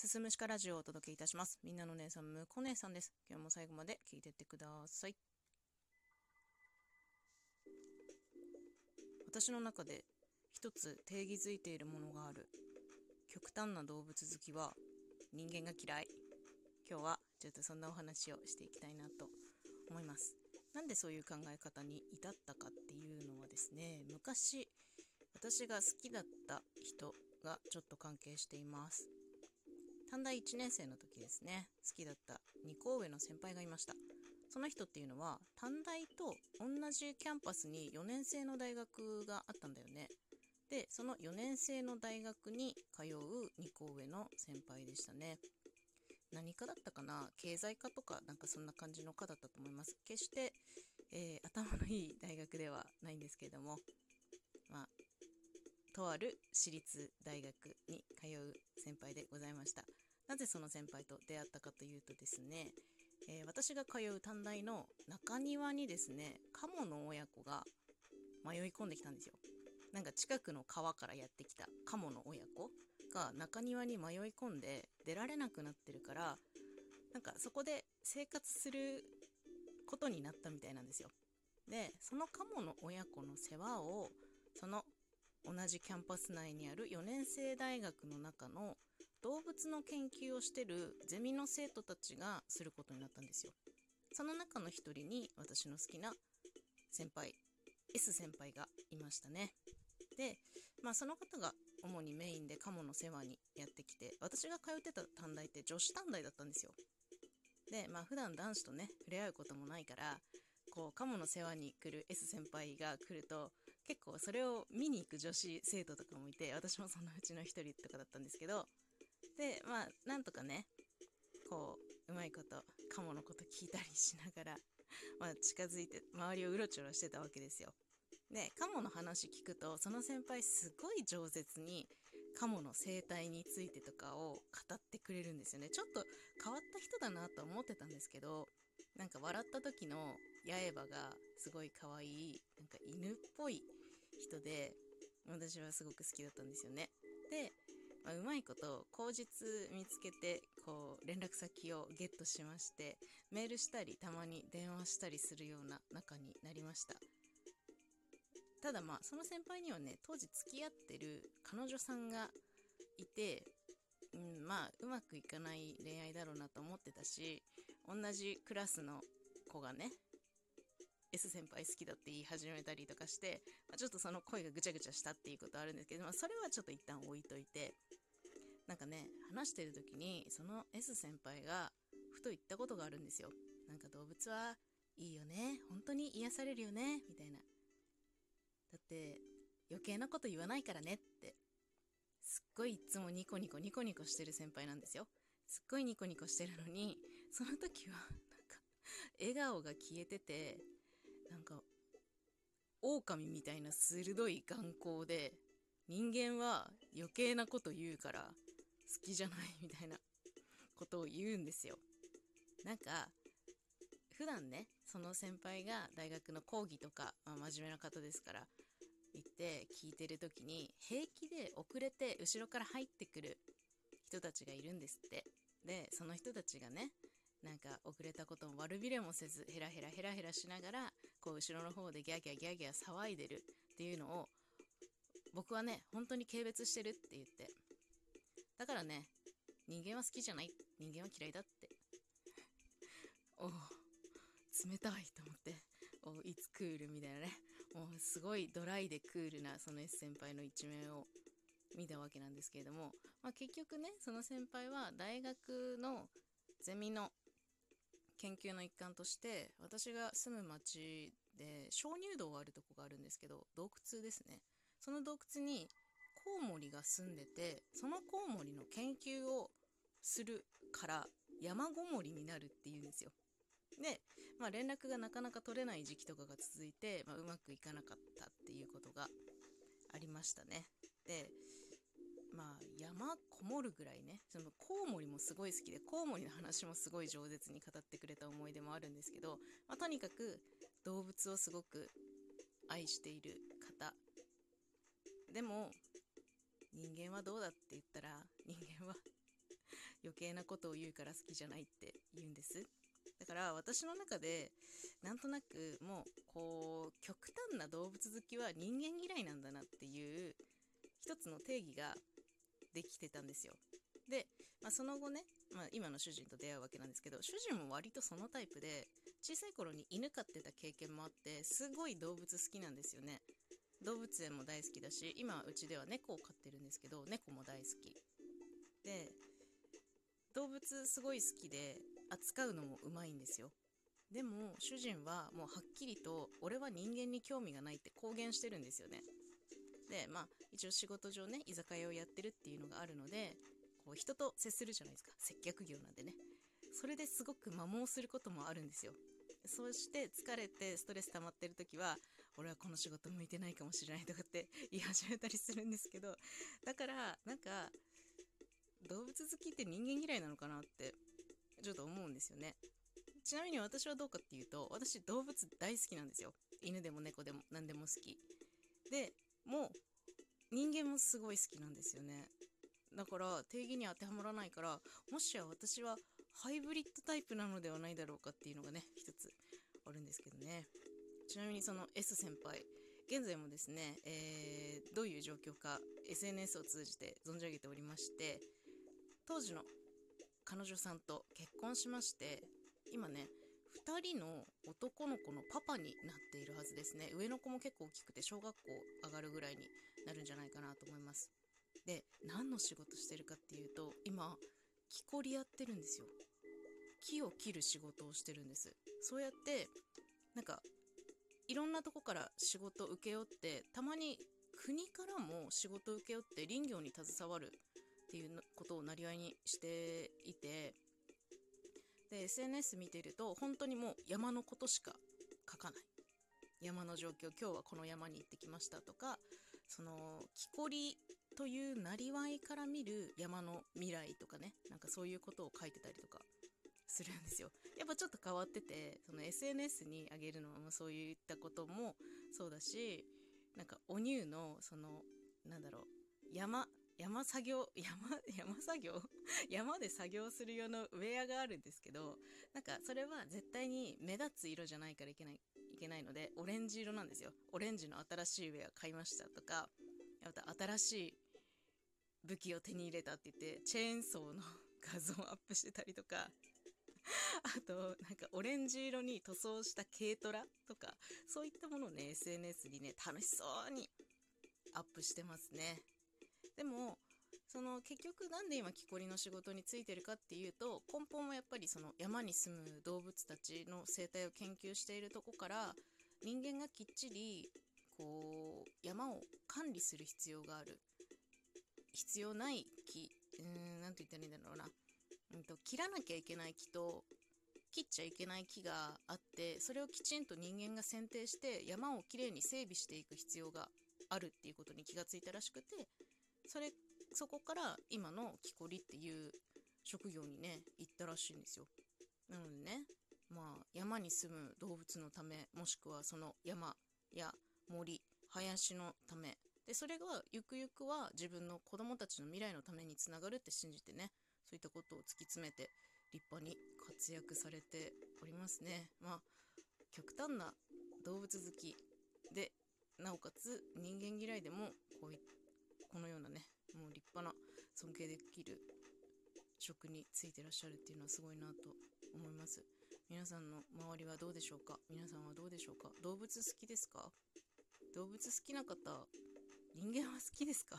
すすむしかラジオをお届けいたします。みんなの姉さん、むこ姉さんです。今日も最後まで聞いてってください。私の中で一つ定義づいているものがある。極端な動物好きは人間が嫌い。今日はちょっとそんなお話をしていきたいなと思います。なんでそういう考え方に至ったかっていうのはですね、昔私が好きだった人がちょっと関係しています。短大1年生の時ですね、好きだった2校上の先輩がいました。その人っていうのは、短大と同じキャンパスに4年生の大学があったんだよね。で、その4年生の大学に通う2校上の先輩でしたね。何科だったかな？経済科とかなんかそんな感じの科だったと思います。決して、えー、頭のいい大学ではないんですけれども、まあ、とある私立大学に通う先輩でございました。なぜその先輩と出会ったかというとですね、えー、私が通う短大の中庭にですね、カモの親子が迷い込んできたんですよ。なんか近くの川からやってきたカモの親子が中庭に迷い込んで出られなくなってるから、なんかそこで生活することになったみたいなんですよ。で、そのカモの親子の世話を、その同じキャンパス内にある4年生大学の中の動物の研究をしてるゼミの生徒たちがすることになったんですよ。その中の一人に私の好きな先輩、S 先輩がいましたね。で、まあその方が主にメインでカモの世話にやってきて、私が通ってた短大って女子短大だったんですよ。で、まあ普段男子とね、触れ合うこともないから、こう、カモの世話に来る S 先輩が来ると、結構それを見に行く女子生徒とかもいて、私もそのうちの一人とかだったんですけど、で、まあ、なんとかね、こう、うまいこと、カモのこと聞いたりしながら、まあ、近づいて、周りをうろちょろしてたわけですよ。で、カモの話聞くと、その先輩すごい饒舌に、カモの生態についてとかを語ってくれるんですよね。ちょっと変わった人だなと思ってたんですけど、なんか笑った時の八重歯がすごい可愛い、なんか犬っぽい人で、私はすごく好きだったんですよね。で、まあ、うまいこと口実見つけてこう連絡先をゲットしましてメールしたりたまに電話したりするような仲になりましたただまあその先輩にはね当時付き合ってる彼女さんがいて、うん、まあうまくいかない恋愛だろうなと思ってたし同じクラスの子がね S 先輩好きだって言い始めたりとかして、まあ、ちょっとその声がぐちゃぐちゃしたっていうことあるんですけど、まあ、それはちょっと一旦置いといて、なんかね、話してる時に、その S 先輩がふと言ったことがあるんですよ。なんか動物はいいよね。本当に癒されるよね。みたいな。だって余計なこと言わないからねって。すっごいいつもニコニコニコニコしてる先輩なんですよ。すっごいニコニコしてるのに、その時はなんか笑顔が消えてて、なんか、狼みたいな鋭い眼光で、人間は余計なこと言うから好きじゃないみたいなことを言うんですよ。なんか、普段ね、その先輩が大学の講義とか、まあ、真面目な方ですから、行って聞いてる時に、平気で遅れて後ろから入ってくる人たちがいるんですって。で、その人たちがね、なんか遅れたことも悪びれもせずヘラヘラヘラヘラしながらこう後ろの方でギャーギャーギャーギャー騒いでるっていうのを僕はね本当に軽蔑してるって言って。だからね人間は好きじゃない。人間は嫌いだって。おお冷たいと思って。おいつクールみたいなね。もうすごいドライでクールなその S 先輩の一面を見たわけなんですけれども、まあ、結局ねその先輩は大学のゼミの研究の一環として私が住む町で鍾乳洞があるとこがあるんですけど洞窟ですね。その洞窟にコウモリが住んでてそのコウモリの研究をするから山ごもりになるっていうんですよ。で、まあ、連絡がなかなか取れない時期とかが続いて、まあ、うまくいかなかったっていうことがありましたね。でまあ山こもるぐらいねそのコウモリもすごい好きでコウモリの話もすごい饒舌に語ってくれた思い出もあるんですけど、まあ、とにかく動物をすごく愛している方。でも人間はどうだって言ったら人間は 余計なことを言うから好きじゃないって言うんです。だから私の中でなんとなくもうこう極端な動物好きは人間嫌いなんだなっていう一つの定義ができてたんですよ。で、まあ、その後ね、まあ、今の主人と出会うわけなんですけど主人も割とそのタイプで小さい頃に犬飼ってた経験もあってすごい動物好きなんですよね。動物園も大好きだし今うちでは猫を飼ってるんですけど猫も大好き。で動物すごい好きで扱うのもうまいんですよ。でも主人はもうはっきりと俺は人間に興味がないって公言してるんですよね。でまあ一応仕事上ね居酒屋をやってるっていうのがあるのでこう人と接するじゃないですか。接客業なんでね。それですごく摩耗することもあるんですよ。そして疲れてストレス溜まってる時は俺はこの仕事向いてないかもしれないとかって 言い始めたりするんですけどだからなんか動物好きって人間嫌いなのかなってちょっと思うんですよね。ちなみに私はどうかっていうと私動物大好きなんですよ。犬でも猫でも何でも好き。でも人間もすごい好きなんですよね。だから定義に当てはまらないからもしや私はハイブリッドタイプなのではないだろうかっていうのがね一つあるんですけどね。ちなみにその S 先輩現在もですね、えー、どういう状況か SNS を通じて存じ上げておりまして当時の彼女さんと結婚しまして今ね2人の男の子のパパになっているはずですね。上の子も結構大きくて小学校上がるぐらいになるんじゃないかなと思います。で何の仕事してるかっていうと今木こりやってるんですよ。木を切る仕事をしてるんです。そうやってなんかいろんなとこから仕事を請け負ってたまに国からも仕事を請け負って林業に携わるっていうことをなりわいにしていてで SNS 見てると本当にもう山のことしか書かない。山の状況今日はこの山に行ってきましたとかその木こりというなりわいから見る山の未来とかねなんかそういうことを書いてたりとかするんですよ。やっぱちょっと変わっててその SNS に上げるのもそういったこともそうだしなんかお乳のそのなんだろう山山作業山山作業？山で作業する用のウェアがあるんですけどなんかそれは絶対に目立つ色じゃないからいけないいけないのでオレンジ色なんですよ。オレンジの新しいウェア買いましたとかまた新しい武器を手に入れたって言ってチェーンソーの画像をアップしてたりとかあとなんかオレンジ色に塗装した軽トラとかそういったものをね SNS にね楽しそうにアップしてますね。でもその結局なんで今木こりの仕事についてるかっていうと根本はやっぱりその山に住む動物たちの生態を研究しているとこから人間がきっちりこう山を管理する必要がある。必要ない木。うん何て言ったらいいんだろうな、うんと、切らなきゃいけない木と切っちゃいけない木があってそれをきちんと人間が選定して山をきれいに整備していく必要があるっていうことに気がついたらしくてそれそこから今の木こりっていう職業にね行ったらしいんですよ。なのでねまあ山に住む動物のためもしくはその山や森林のため。でそれがゆくゆくは自分の子供たちの未来のためにつながるって信じてねそういったことを突き詰めて立派に活躍されておりますね。まあ極端な動物好きでなおかつ人間嫌いでもこういっこのようなねもう立派な尊敬できる職についてらっしゃるっていうのはすごいなと思います。皆さんの周りはどうでしょうか？皆さんはどうでしょうか？動物好きですか？動物好きな方人間は好きですか？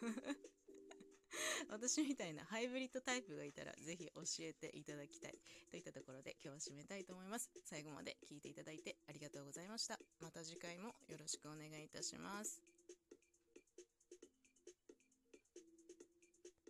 私みたいなハイブリッドタイプがいたらぜひ教えていただきたい。といったところで今日は締めたいと思います。最後まで聞いていただいてありがとうございました。また次回もよろしくお願いいたします。